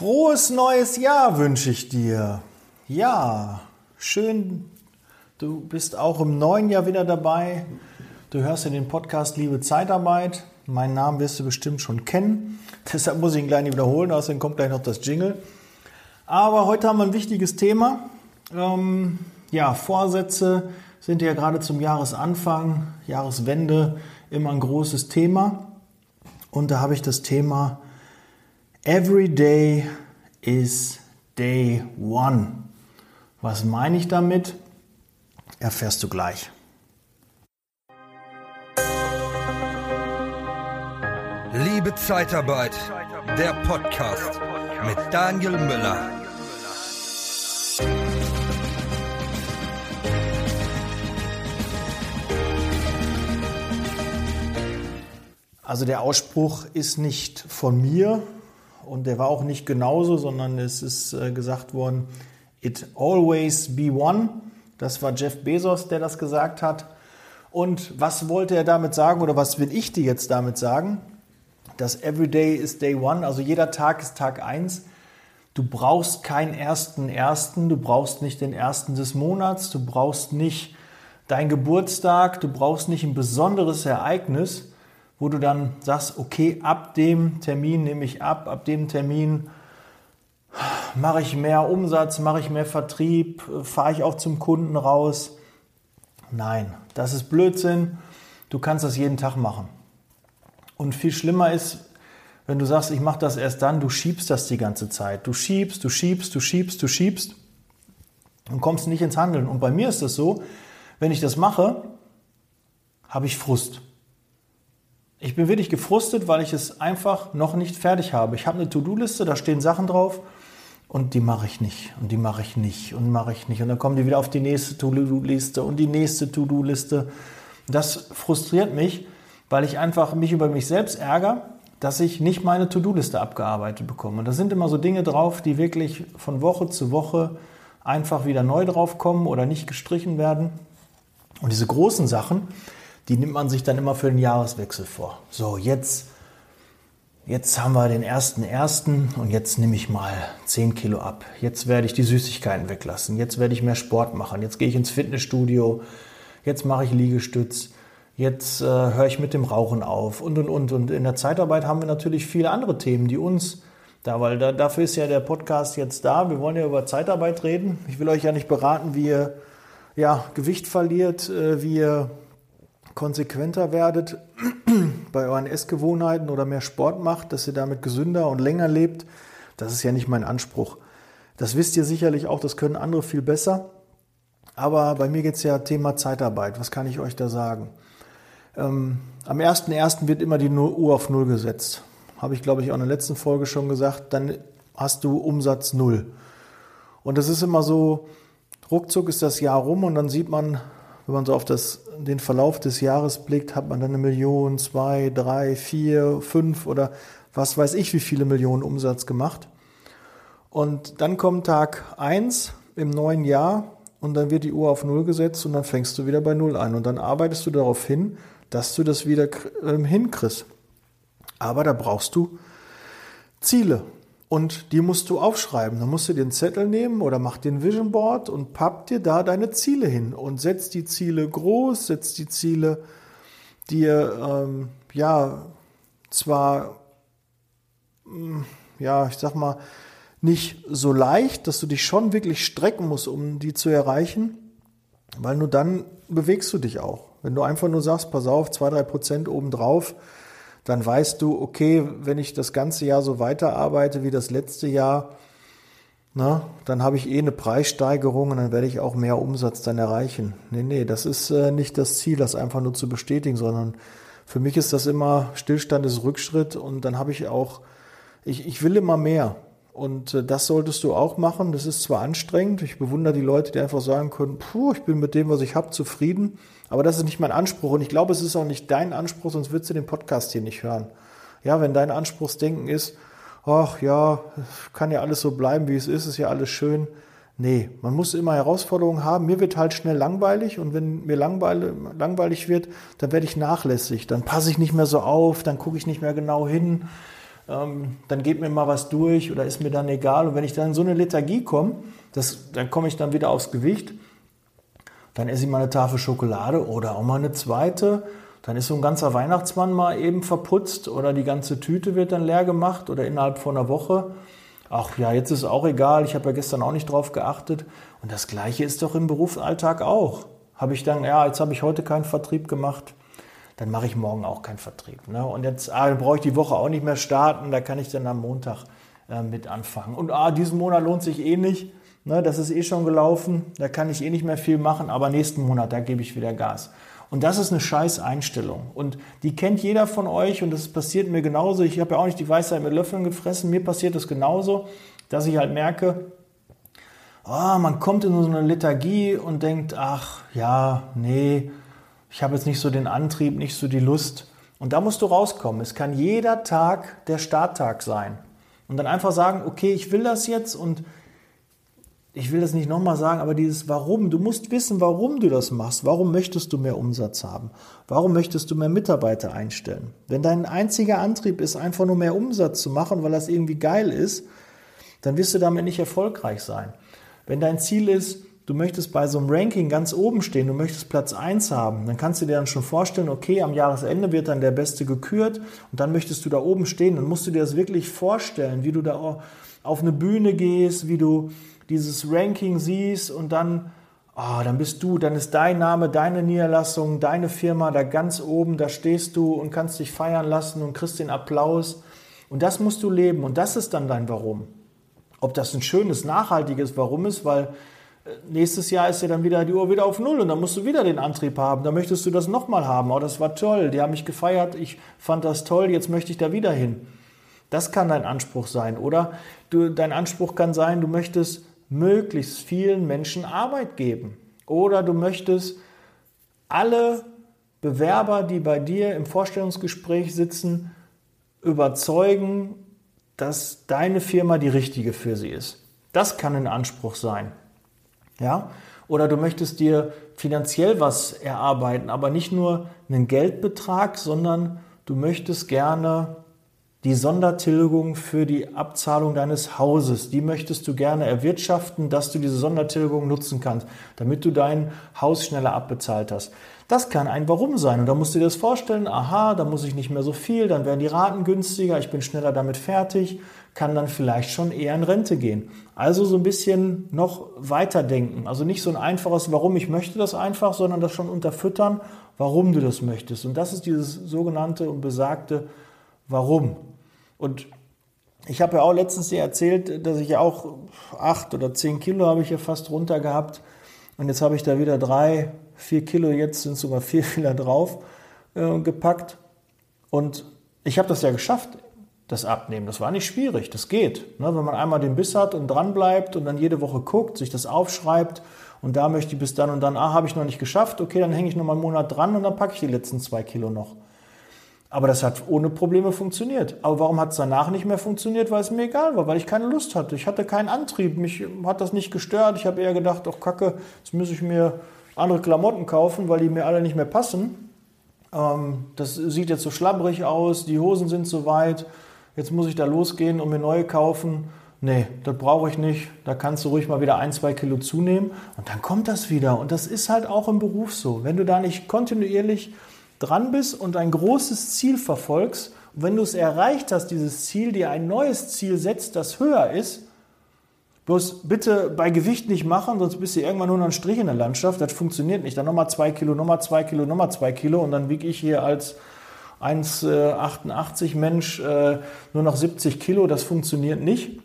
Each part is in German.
Frohes neues Jahr wünsche ich dir. Ja, schön, du bist auch im neuen Jahr wieder dabei. Du hörst ja den Podcast Liebe Zeitarbeit. Meinen Namen wirst du bestimmt schon kennen. Deshalb muss ich ihn gleich nicht wiederholen, außerdem kommt gleich noch das Jingle. Aber heute haben wir ein wichtiges Thema. Ähm, ja, Vorsätze sind ja gerade zum Jahresanfang, Jahreswende immer ein großes Thema. Und da habe ich das Thema Every day is day one. Was meine ich damit? Erfährst du gleich. Liebe Zeitarbeit, der Podcast mit Daniel Müller. Also der Ausspruch ist nicht von mir, und der war auch nicht genauso, sondern es ist äh, gesagt worden, it always be one. Das war Jeff Bezos, der das gesagt hat. Und was wollte er damit sagen oder was will ich dir jetzt damit sagen? Dass every day is day one, also jeder Tag ist Tag eins. Du brauchst keinen ersten ersten, du brauchst nicht den ersten des Monats, du brauchst nicht dein Geburtstag, du brauchst nicht ein besonderes Ereignis, wo du dann sagst, okay, ab dem Termin nehme ich ab, ab dem Termin mache ich mehr Umsatz, mache ich mehr Vertrieb, fahre ich auch zum Kunden raus. Nein, das ist Blödsinn. Du kannst das jeden Tag machen. Und viel schlimmer ist, wenn du sagst, ich mache das erst dann, du schiebst das die ganze Zeit. Du schiebst, du schiebst, du schiebst, du schiebst und kommst nicht ins Handeln. Und bei mir ist das so, wenn ich das mache, habe ich Frust. Ich bin wirklich gefrustet, weil ich es einfach noch nicht fertig habe. Ich habe eine To-Do-Liste, da stehen Sachen drauf und die mache ich nicht und die mache ich nicht und mache ich nicht. Und dann kommen die wieder auf die nächste To-Do-Liste und die nächste To-Do-Liste. Das frustriert mich, weil ich einfach mich über mich selbst ärgere, dass ich nicht meine To-Do-Liste abgearbeitet bekomme. Und da sind immer so Dinge drauf, die wirklich von Woche zu Woche einfach wieder neu drauf kommen oder nicht gestrichen werden. Und diese großen Sachen, die nimmt man sich dann immer für den Jahreswechsel vor. So, jetzt, jetzt haben wir den ersten ersten und jetzt nehme ich mal 10 Kilo ab. Jetzt werde ich die Süßigkeiten weglassen. Jetzt werde ich mehr Sport machen. Jetzt gehe ich ins Fitnessstudio. Jetzt mache ich Liegestütz. Jetzt äh, höre ich mit dem Rauchen auf und und und. Und in der Zeitarbeit haben wir natürlich viele andere Themen, die uns da, weil da, dafür ist ja der Podcast jetzt da. Wir wollen ja über Zeitarbeit reden. Ich will euch ja nicht beraten, wie ihr ja, Gewicht verliert, äh, wie ihr konsequenter werdet bei euren Essgewohnheiten oder mehr Sport macht, dass ihr damit gesünder und länger lebt. Das ist ja nicht mein Anspruch. Das wisst ihr sicherlich auch, das können andere viel besser. Aber bei mir geht es ja Thema Zeitarbeit. Was kann ich euch da sagen? Ähm, am 1.1. wird immer die Uhr auf Null gesetzt. Habe ich, glaube ich, auch in der letzten Folge schon gesagt. Dann hast du Umsatz Null. Und das ist immer so, ruckzuck ist das Jahr rum und dann sieht man, wenn man so auf das, den Verlauf des Jahres blickt, hat man dann eine Million, zwei, drei, vier, fünf oder was weiß ich, wie viele Millionen Umsatz gemacht. Und dann kommt Tag eins im neuen Jahr und dann wird die Uhr auf Null gesetzt und dann fängst du wieder bei Null an. Und dann arbeitest du darauf hin, dass du das wieder ähm, hinkriegst. Aber da brauchst du Ziele. Und die musst du aufschreiben. Dann musst du dir einen Zettel nehmen oder mach dir ein Vision Board und papp dir da deine Ziele hin und setz die Ziele groß, setz die Ziele dir, ähm, ja, zwar, mm, ja, ich sag mal, nicht so leicht, dass du dich schon wirklich strecken musst, um die zu erreichen, weil nur dann bewegst du dich auch. Wenn du einfach nur sagst, pass auf, zwei, drei Prozent obendrauf, dann weißt du, okay, wenn ich das ganze Jahr so weiterarbeite wie das letzte Jahr, na, dann habe ich eh eine Preissteigerung und dann werde ich auch mehr Umsatz dann erreichen. Nee, nee, das ist äh, nicht das Ziel, das einfach nur zu bestätigen, sondern für mich ist das immer Stillstand ist Rückschritt und dann habe ich auch, ich, ich will immer mehr. Und äh, das solltest du auch machen. Das ist zwar anstrengend, ich bewundere die Leute, die einfach sagen können, puh, ich bin mit dem, was ich habe, zufrieden. Aber das ist nicht mein Anspruch und ich glaube, es ist auch nicht dein Anspruch, sonst würdest du den Podcast hier nicht hören. Ja, wenn dein Anspruchsdenken ist, ach ja, kann ja alles so bleiben, wie es ist, ist ja alles schön. Nee, man muss immer Herausforderungen haben. Mir wird halt schnell langweilig und wenn mir langweilig, langweilig wird, dann werde ich nachlässig. Dann passe ich nicht mehr so auf, dann gucke ich nicht mehr genau hin ähm, dann geht mir mal was durch oder ist mir dann egal. Und wenn ich dann in so eine Lethargie komme, dann komme ich dann wieder aufs Gewicht, dann esse ich mal eine Tafel Schokolade oder auch mal eine zweite. Dann ist so ein ganzer Weihnachtsmann mal eben verputzt oder die ganze Tüte wird dann leer gemacht oder innerhalb von einer Woche. Ach ja, jetzt ist auch egal, ich habe ja gestern auch nicht drauf geachtet. Und das Gleiche ist doch im Berufsalltag auch. Habe ich dann, ja, jetzt habe ich heute keinen Vertrieb gemacht, dann mache ich morgen auch keinen Vertrieb. Ne? Und jetzt ah, brauche ich die Woche auch nicht mehr starten, da kann ich dann am Montag äh, mit anfangen. Und ah, diesen Monat lohnt sich eh nicht, ne? das ist eh schon gelaufen, da kann ich eh nicht mehr viel machen, aber nächsten Monat, da gebe ich wieder Gas. Und das ist eine scheiß Einstellung. Und die kennt jeder von euch und das passiert mir genauso. Ich habe ja auch nicht die Weisheit mit Löffeln gefressen. Mir passiert es genauso, dass ich halt merke, oh, man kommt in so eine Lethargie und denkt, ach ja, nee, ich habe jetzt nicht so den Antrieb, nicht so die Lust. Und da musst du rauskommen. Es kann jeder Tag der Starttag sein. Und dann einfach sagen, okay, ich will das jetzt und ich will das nicht nochmal sagen, aber dieses Warum, du musst wissen, warum du das machst. Warum möchtest du mehr Umsatz haben? Warum möchtest du mehr Mitarbeiter einstellen? Wenn dein einziger Antrieb ist, einfach nur mehr Umsatz zu machen, weil das irgendwie geil ist, dann wirst du damit nicht erfolgreich sein. Wenn dein Ziel ist, du möchtest bei so einem Ranking ganz oben stehen, du möchtest Platz 1 haben, dann kannst du dir dann schon vorstellen, okay, am Jahresende wird dann der Beste gekürt und dann möchtest du da oben stehen. Dann musst du dir das wirklich vorstellen, wie du da auf eine Bühne gehst, wie du dieses Ranking siehst und dann, oh, dann bist du, dann ist dein Name, deine Niederlassung, deine Firma da ganz oben, da stehst du und kannst dich feiern lassen und kriegst den Applaus. Und das musst du leben und das ist dann dein Warum. Ob das ein schönes, nachhaltiges Warum ist, weil nächstes Jahr ist ja dann wieder die Uhr wieder auf Null und dann musst du wieder den Antrieb haben. Da möchtest du das nochmal haben. Oh, das war toll, die haben mich gefeiert, ich fand das toll, jetzt möchte ich da wieder hin. Das kann dein Anspruch sein. Oder du, dein Anspruch kann sein, du möchtest möglichst vielen Menschen Arbeit geben. Oder du möchtest alle Bewerber, die bei dir im Vorstellungsgespräch sitzen, überzeugen, dass deine Firma die richtige für sie ist. Das kann ein Anspruch sein. Ja? Oder du möchtest dir finanziell was erarbeiten, aber nicht nur einen Geldbetrag, sondern du möchtest gerne die Sondertilgung für die Abzahlung deines Hauses, die möchtest du gerne erwirtschaften, dass du diese Sondertilgung nutzen kannst, damit du dein Haus schneller abbezahlt hast. Das kann ein Warum sein. Und da musst du dir das vorstellen, aha, da muss ich nicht mehr so viel, dann werden die Raten günstiger, ich bin schneller damit fertig, kann dann vielleicht schon eher in Rente gehen. Also so ein bisschen noch weiterdenken. Also nicht so ein einfaches Warum, ich möchte das einfach, sondern das schon unterfüttern, warum du das möchtest. Und das ist dieses sogenannte und besagte Warum. Und ich habe ja auch letztens dir erzählt, dass ich ja auch acht oder zehn Kilo habe ich ja fast runter gehabt. Und jetzt habe ich da wieder drei, vier Kilo, jetzt sind sogar vier wieder drauf äh, gepackt. Und ich habe das ja geschafft, das Abnehmen. Das war nicht schwierig, das geht. Ne? Wenn man einmal den Biss hat und dran bleibt und dann jede Woche guckt, sich das aufschreibt und da möchte ich bis dann und dann, ah, habe ich noch nicht geschafft, okay, dann hänge ich noch mal einen Monat dran und dann packe ich die letzten zwei Kilo noch. Aber das hat ohne Probleme funktioniert. Aber warum hat es danach nicht mehr funktioniert? Weil es mir egal war, weil ich keine Lust hatte. Ich hatte keinen Antrieb. Mich hat das nicht gestört. Ich habe eher gedacht, ach Kacke, jetzt muss ich mir andere Klamotten kaufen, weil die mir alle nicht mehr passen. Ähm, das sieht jetzt so schlabbrig aus, die Hosen sind zu weit. Jetzt muss ich da losgehen und mir neue kaufen. Nee, das brauche ich nicht. Da kannst du ruhig mal wieder ein, zwei Kilo zunehmen. Und dann kommt das wieder. Und das ist halt auch im Beruf so. Wenn du da nicht kontinuierlich dran bist und ein großes Ziel verfolgst, und wenn du es erreicht hast, dieses Ziel, dir ein neues Ziel setzt, das höher ist, bloß bitte bei Gewicht nicht machen, sonst bist du irgendwann nur noch ein Strich in der Landschaft, das funktioniert nicht. Dann nochmal zwei Kilo, nochmal zwei Kilo, nochmal zwei Kilo und dann wiege ich hier als 1,88 Mensch äh, nur noch 70 Kilo, das funktioniert nicht.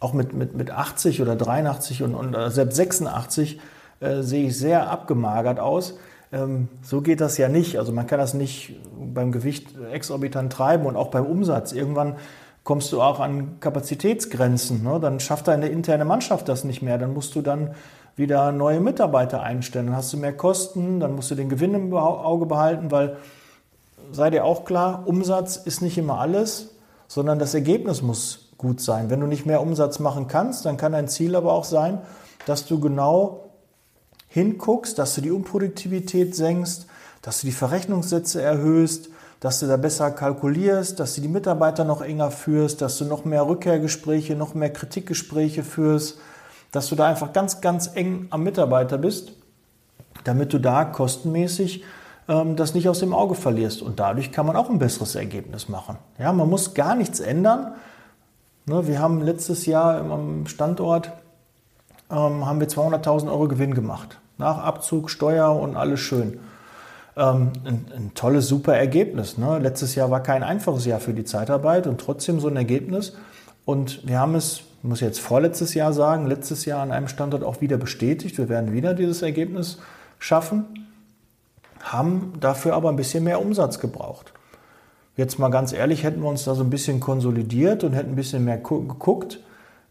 Auch mit, mit, mit 80 oder 83 und, und äh, selbst 86 äh, sehe ich sehr abgemagert aus. Ähm, so geht das ja nicht. Also man kann das nicht beim Gewicht exorbitant treiben und auch beim Umsatz. Irgendwann kommst du auch an Kapazitätsgrenzen. Ne? Dann schafft deine interne Mannschaft das nicht mehr. Dann musst du dann wieder neue Mitarbeiter einstellen. Dann hast du mehr Kosten, dann musst du den Gewinn im Auge behalten, weil sei dir auch klar, Umsatz ist nicht immer alles, sondern das Ergebnis muss gut sein. Wenn du nicht mehr Umsatz machen kannst, dann kann dein Ziel aber auch sein, dass du genau hinguckst, dass du die Unproduktivität senkst, dass du die Verrechnungssätze erhöhst, dass du da besser kalkulierst, dass du die Mitarbeiter noch enger führst, dass du noch mehr Rückkehrgespräche, noch mehr Kritikgespräche führst, dass du da einfach ganz, ganz eng am Mitarbeiter bist, damit du da kostenmäßig das nicht aus dem Auge verlierst. Und dadurch kann man auch ein besseres Ergebnis machen. Ja, man muss gar nichts ändern. Ne, wir haben letztes Jahr am Standort ähm, haben wir 200.000 Euro Gewinn gemacht. Nach Abzug, Steuer und alles schön. Ähm, ein, ein, tolles, super Ergebnis. Ne? Letztes Jahr war kein einfaches Jahr für die Zeitarbeit und trotzdem so ein Ergebnis. Und wir haben es, muss jetzt vorletztes Jahr sagen, letztes Jahr an einem Standort auch wieder bestätigt. Wir werden wieder dieses Ergebnis schaffen, haben dafür aber ein bisschen mehr Umsatz gebraucht. Jetzt mal ganz ehrlich, hätten wir uns da so ein bisschen konsolidiert und hätten ein bisschen mehr geguckt,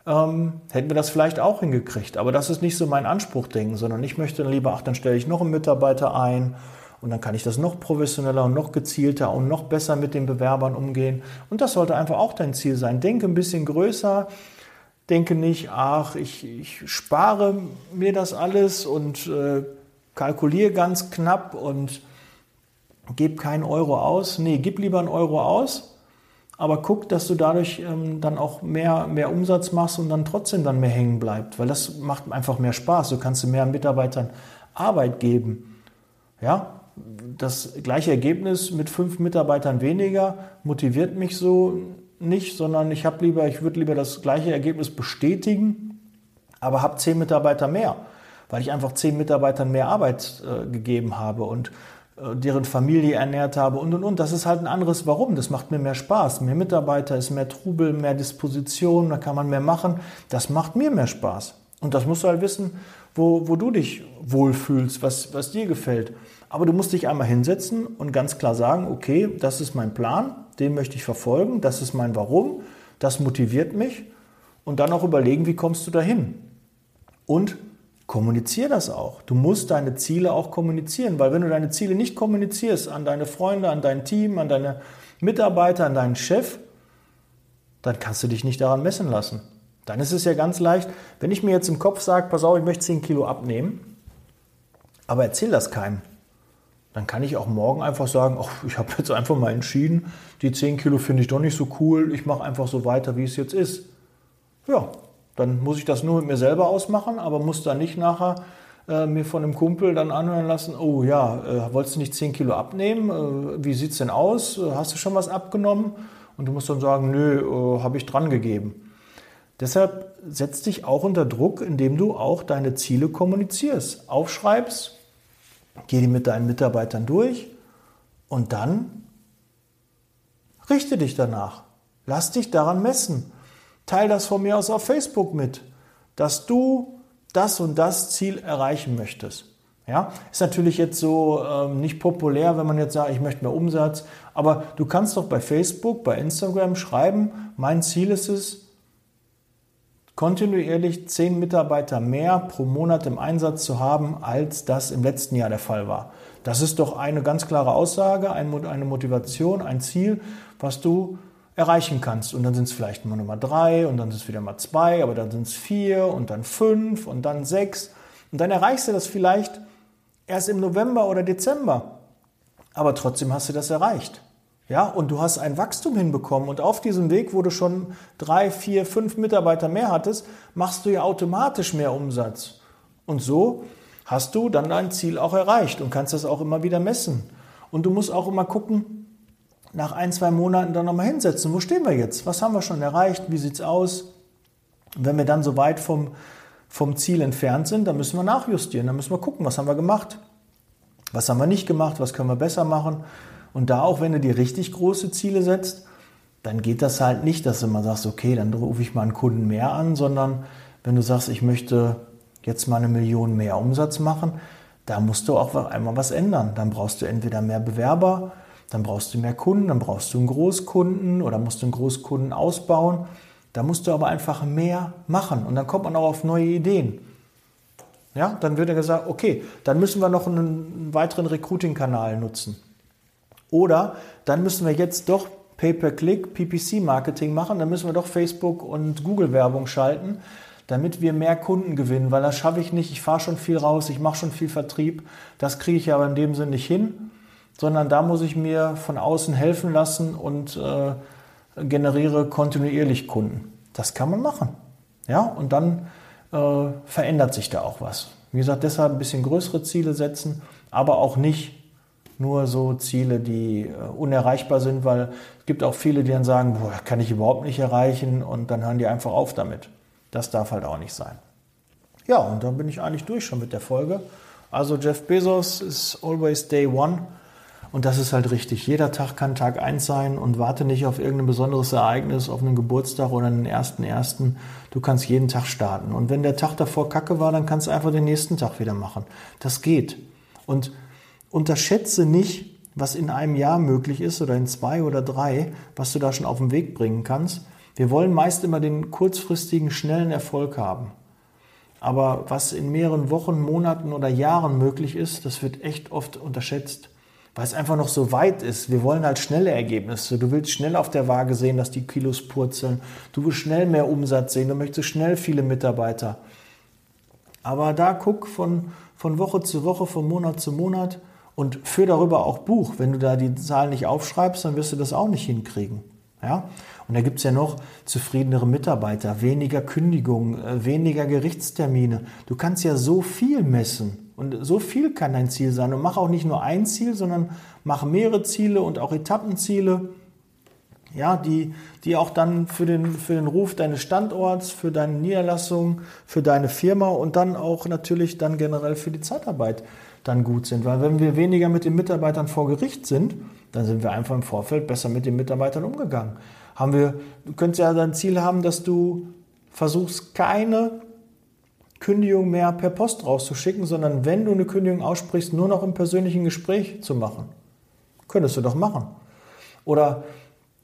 ähm, hätten wir das vielleicht auch hingekriegt. Aber das ist nicht so mein Anspruchdenken, sondern ich möchte dann lieber, ach, dann stelle ich noch einen Mitarbeiter ein und dann kann ich das noch professioneller und noch gezielter und noch besser mit den Bewerbern umgehen. Und das sollte einfach auch dein Ziel sein. Denke ein bisschen größer. Denke nicht, ach, ich, ich spare mir das alles und äh, kalkuliere ganz knapp und gebe keinen Euro aus. Nee, gib lieber einen Euro aus aber guck, dass du dadurch ähm, dann auch mehr, mehr Umsatz machst und dann trotzdem dann mehr hängen bleibt, weil das macht einfach mehr Spaß. Du kannst mehr Mitarbeitern Arbeit geben. Ja, das gleiche Ergebnis mit fünf Mitarbeitern weniger motiviert mich so nicht, sondern ich habe lieber, ich würde lieber das gleiche Ergebnis bestätigen, aber habe zehn Mitarbeiter mehr, weil ich einfach zehn Mitarbeitern mehr Arbeit äh, gegeben habe und äh, deren Familie ernährt habe und und und. Das ist halt ein anderes Warum. Das macht mir mehr Spaß. Mehr Mitarbeiter ist mehr Trubel, mehr Disposition, da kann man mehr machen. Das macht mir mehr Spaß. Und das musst du halt wissen, wo, wo du dich wohlfühlst, was, was dir gefällt. Aber du musst dich einmal hinsetzen und ganz klar sagen, okay, das ist mein Plan, den möchte ich verfolgen, das ist mein Warum, das motiviert mich. Und dann auch überlegen, wie kommst du dahin? Und kommuniziere das auch. Du musst deine Ziele auch kommunizieren, weil wenn du deine Ziele nicht kommunizierst an deine Freunde, an dein Team, an deine Mitarbeiter, an deinen Chef, dann kannst du dich nicht daran messen lassen. Dann ist es ja ganz leicht, wenn ich mir jetzt im Kopf sage, pass auf, ich möchte 10 Kilo abnehmen, aber erzähl das keinem, dann kann ich auch morgen einfach sagen, ach, ich habe jetzt einfach mal entschieden, die 10 Kilo finde ich doch nicht so cool, ich mache einfach so weiter, wie es jetzt ist. Ja, dann muss ich das nur mit mir selber ausmachen, aber muss dann nicht nachher äh, mir von einem Kumpel dann anhören lassen, oh ja, äh, wolltest du nicht 10 Kilo abnehmen? Äh, wie sieht es denn aus? Äh, hast du schon was abgenommen? Und du musst dann sagen, nö, äh, habe ich dran gegeben. Deshalb setz dich auch unter Druck, indem du auch deine Ziele kommunizierst, aufschreibst, geh die mit deinen Mitarbeitern durch und dann richte dich danach. Lass dich daran messen. Teil das von mir aus auf Facebook mit, dass du das und das Ziel erreichen möchtest. Ja, ist natürlich jetzt so ähm, nicht populär, wenn man jetzt sagt, ich möchte mehr Umsatz, aber du kannst doch bei Facebook, bei Instagram schreiben, mein Ziel ist es, kontinuierlich zehn Mitarbeiter mehr pro Monat im Einsatz zu haben, als das im letzten Jahr der Fall war. Das ist doch eine ganz klare Aussage, eine Motivation, ein Ziel, was du erreichen kannst. Und dann sind es vielleicht mal Nummer drei und dann sind es wieder mal zwei, aber dann sind es vier und dann fünf und dann sechs. Und dann erreichst du das vielleicht erst im November oder Dezember. Aber trotzdem hast du das erreicht. Ja, und du hast ein Wachstum hinbekommen. Und auf diesem Weg, wo du schon drei, vier, fünf Mitarbeiter mehr hattest, machst du ja automatisch mehr Umsatz. Und so hast du dann dein Ziel auch erreicht und kannst das auch immer wieder messen. Und du musst auch immer gucken, nach ein, zwei Monaten dann nochmal hinsetzen. Wo stehen wir jetzt? Was haben wir schon erreicht? Wie sieht es aus? Wenn wir dann so weit vom, vom Ziel entfernt sind, dann müssen wir nachjustieren. Dann müssen wir gucken, was haben wir gemacht? Was haben wir nicht gemacht? Was können wir besser machen? Und da auch, wenn du dir richtig große Ziele setzt, dann geht das halt nicht, dass du mal sagst, okay, dann rufe ich mal einen Kunden mehr an, sondern wenn du sagst, ich möchte jetzt mal eine Million mehr Umsatz machen, da musst du auch einmal was ändern. Dann brauchst du entweder mehr Bewerber, dann brauchst du mehr Kunden, dann brauchst du einen Großkunden oder musst du einen Großkunden ausbauen. Da musst du aber einfach mehr machen und dann kommt man auch auf neue Ideen. Ja, dann wird er gesagt, okay, dann müssen wir noch einen weiteren Recruiting-Kanal nutzen. Oder dann müssen wir jetzt doch Pay-per-Click, PPC-Marketing machen, dann müssen wir doch Facebook und Google-Werbung schalten, damit wir mehr Kunden gewinnen, weil das schaffe ich nicht. Ich fahre schon viel raus, ich mache schon viel Vertrieb, das kriege ich aber in dem Sinne nicht hin sondern da muss ich mir von außen helfen lassen und äh, generiere kontinuierlich Kunden. Das kann man machen. Ja, und dann äh, verändert sich da auch was. Wie gesagt, deshalb ein bisschen größere Ziele setzen, aber auch nicht nur so Ziele, die äh, unerreichbar sind, weil es gibt auch viele, die dann sagen, boah, kann ich überhaupt nicht erreichen und dann hören die einfach auf damit. Das darf halt auch nicht sein. Ja, und dann bin ich eigentlich durch schon mit der Folge. Also Jeff Bezos ist always day one. Und das ist halt richtig. Jeder Tag kann Tag 1 sein und warte nicht auf irgendein besonderes Ereignis, auf einen Geburtstag oder einen ersten ersten. Du kannst jeden Tag starten. Und wenn der Tag davor kacke war, dann kannst du einfach den nächsten Tag wieder machen. Das geht. Und unterschätze nicht, was in einem Jahr möglich ist oder in zwei oder drei, was du da schon auf den Weg bringen kannst. Wir wollen meist immer den kurzfristigen, schnellen Erfolg haben. Aber was in mehreren Wochen, Monaten oder Jahren möglich ist, das wird echt oft unterschätzt, weil es einfach noch so weit ist. Wir wollen halt schnelle Ergebnisse. Du willst schnell auf der Waage sehen, dass die Kilos purzeln. Du willst schnell mehr Umsatz sehen. Du möchtest schnell viele Mitarbeiter. Aber da guck von, von Woche zu Woche, von Monat zu Monat und führ darüber auch Buch. Wenn du da die Zahlen nicht aufschreibst, dann wirst du das auch nicht hinkriegen. Ja? Und da gibt es ja noch zufriedenere Mitarbeiter, weniger Kündigungen, äh, weniger Gerichtstermine. Du kannst ja so viel messen und so viel kann dein Ziel sein. Und mach auch nicht nur ein Ziel, sondern mach mehrere Ziele und auch Etappenziele, ja, die, die auch dann für den, für den Ruf deines Standorts, für deine Niederlassung, für deine Firma und dann auch natürlich dann generell für die Zeitarbeit dann gut sind. Weil wenn wir weniger mit den Mitarbeitern vor Gericht sind, dann sind wir einfach im Vorfeld besser mit den Mitarbeitern umgegangen. Haben wir, du könntest ja dein Ziel haben, dass du versuchst, keine Kündigung mehr per Post rauszuschicken, sondern wenn du eine Kündigung aussprichst, nur noch im persönlichen Gespräch zu machen. Könntest du doch machen. Oder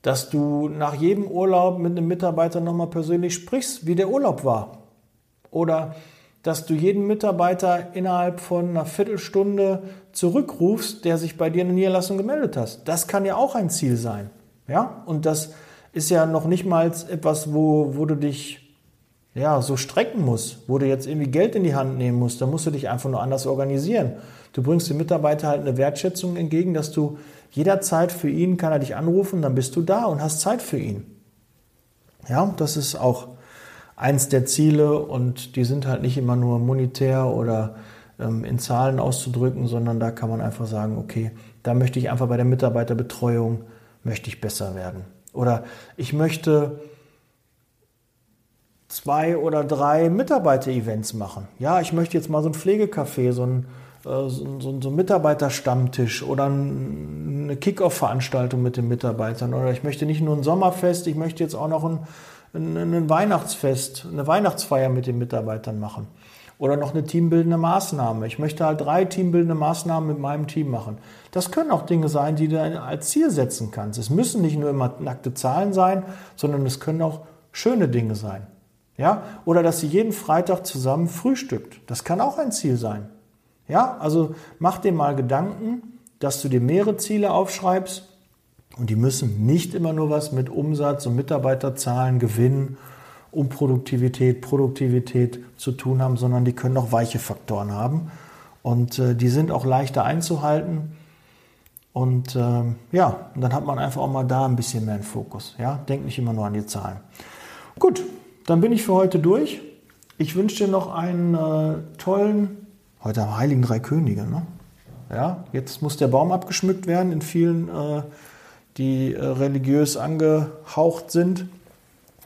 dass du nach jedem Urlaub mit einem Mitarbeiter nochmal persönlich sprichst, wie der Urlaub war. Oder dass du jeden Mitarbeiter innerhalb von einer Viertelstunde zurückrufst, der sich bei dir in der Niederlassung gemeldet hat. Das kann ja auch ein Ziel sein. Ja? Und das ist ja noch nicht mal etwas, wo, wo du dich ja, so strecken musst, wo du jetzt irgendwie Geld in die Hand nehmen musst. Da musst du dich einfach nur anders organisieren. Du bringst dem Mitarbeiter halt eine Wertschätzung entgegen, dass du jederzeit für ihn kann er dich anrufen, dann bist du da und hast Zeit für ihn. Ja, das ist auch eins der Ziele und die sind halt nicht immer nur monetär oder ähm, in Zahlen auszudrücken, sondern da kann man einfach sagen, okay, da möchte ich einfach bei der Mitarbeiterbetreuung, möchte ich besser werden. Oder ich möchte zwei oder drei Mitarbeiter-Events machen. Ja, ich möchte jetzt mal so ein Pflegecafé, so ein, äh, so, so, so ein Mitarbeiterstammtisch oder eine Kick-Off-Veranstaltung mit den Mitarbeitern. Oder ich möchte nicht nur ein Sommerfest, ich möchte jetzt auch noch ein ein Weihnachtsfest, eine Weihnachtsfeier mit den Mitarbeitern machen. Oder noch eine teambildende Maßnahme. Ich möchte halt drei teambildende Maßnahmen mit meinem Team machen. Das können auch Dinge sein, die du als Ziel setzen kannst. Es müssen nicht nur immer nackte Zahlen sein, sondern es können auch schöne Dinge sein. Ja? Oder dass sie jeden Freitag zusammen frühstückt. Das kann auch ein Ziel sein. Ja? Also mach dir mal Gedanken, dass du dir mehrere Ziele aufschreibst und die müssen nicht immer nur was mit Umsatz und Mitarbeiterzahlen, Gewinn und Produktivität, Produktivität zu tun haben, sondern die können auch weiche Faktoren haben. Und äh, die sind auch leichter einzuhalten. Und äh, ja, dann hat man einfach auch mal da ein bisschen mehr einen Fokus. Ja, denk nicht immer nur an die Zahlen. Gut, dann bin ich für heute durch. Ich wünsche dir noch einen äh, tollen, heute am Heiligen Drei Könige. Ne? Ja, jetzt muss der Baum abgeschmückt werden in vielen äh, die äh, religiös angehaucht sind.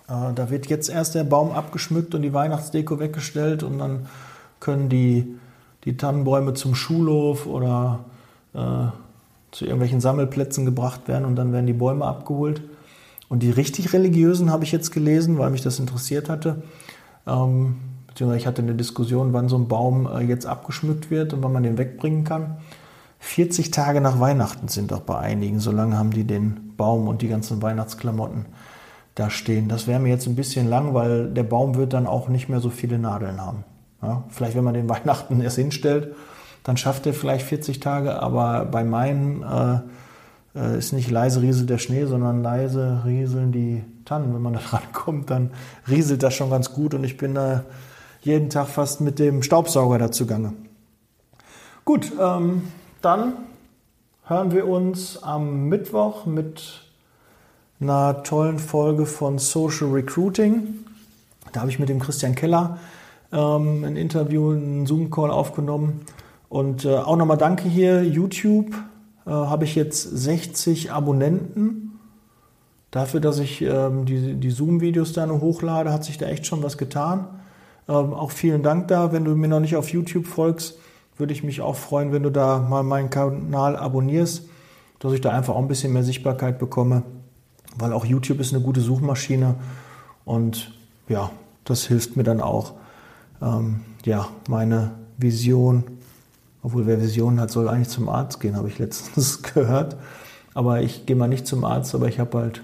Äh, da wird jetzt erst der Baum abgeschmückt und die Weihnachtsdeko weggestellt und dann können die, die Tannenbäume zum Schulhof oder äh, zu irgendwelchen Sammelplätzen gebracht werden und dann werden die Bäume abgeholt. Und die richtig religiösen habe ich jetzt gelesen, weil mich das interessiert hatte. Ähm, beziehungsweise ich hatte eine Diskussion, wann so ein Baum äh, jetzt abgeschmückt wird und wann man den wegbringen kann. 40 Tage nach Weihnachten sind auch bei einigen. So lange haben die den Baum und die ganzen Weihnachtsklamotten da stehen. Das wäre mir jetzt ein bisschen lang, weil der Baum wird dann auch nicht mehr so viele Nadeln haben. Ja, vielleicht, wenn man den Weihnachten erst hinstellt, dann schafft er vielleicht 40 Tage, aber bei meinen äh, äh, ist nicht leise rieselt der Schnee, sondern leise rieseln die Tannen. Wenn man da dran kommt, dann rieselt das schon ganz gut und ich bin da jeden Tag fast mit dem Staubsauger dazu gange. Gut, ähm, dann hören wir uns am Mittwoch mit einer tollen Folge von Social Recruiting. Da habe ich mit dem Christian Keller ähm, ein Interview, einen Zoom-Call aufgenommen. Und äh, auch nochmal danke hier, YouTube. Äh, habe ich jetzt 60 Abonnenten. Dafür, dass ich ähm, die, die Zoom-Videos da nur hochlade, hat sich da echt schon was getan. Ähm, auch vielen Dank da. Wenn du mir noch nicht auf YouTube folgst, würde ich mich auch freuen, wenn du da mal meinen Kanal abonnierst, dass ich da einfach auch ein bisschen mehr Sichtbarkeit bekomme weil auch YouTube ist eine gute Suchmaschine und ja, das hilft mir dann auch, ähm, ja, meine Vision, obwohl wer Vision hat, soll eigentlich zum Arzt gehen, habe ich letztens gehört. Aber ich gehe mal nicht zum Arzt, aber ich habe halt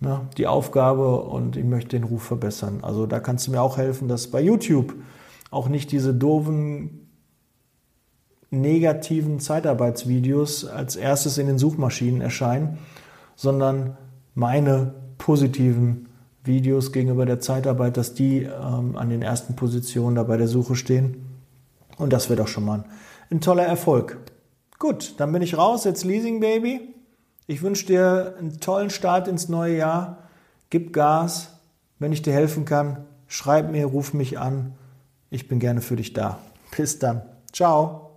ne, die Aufgabe und ich möchte den Ruf verbessern. Also da kannst du mir auch helfen, dass bei YouTube auch nicht diese doofen negativen Zeitarbeitsvideos als erstes in den Suchmaschinen erscheinen, sondern meine positiven Videos gegenüber der Zeitarbeit, dass die ähm, an den ersten Positionen da bei der Suche stehen. Und das wird auch schon mal ein, ein toller Erfolg. Gut, dann bin ich raus, jetzt Leasing Baby. Ich wünsche dir einen tollen Start ins neue Jahr. Gib Gas. Wenn ich dir helfen kann, schreib mir, ruf mich an. Ich bin gerne für dich da. Bis dann. Ciao.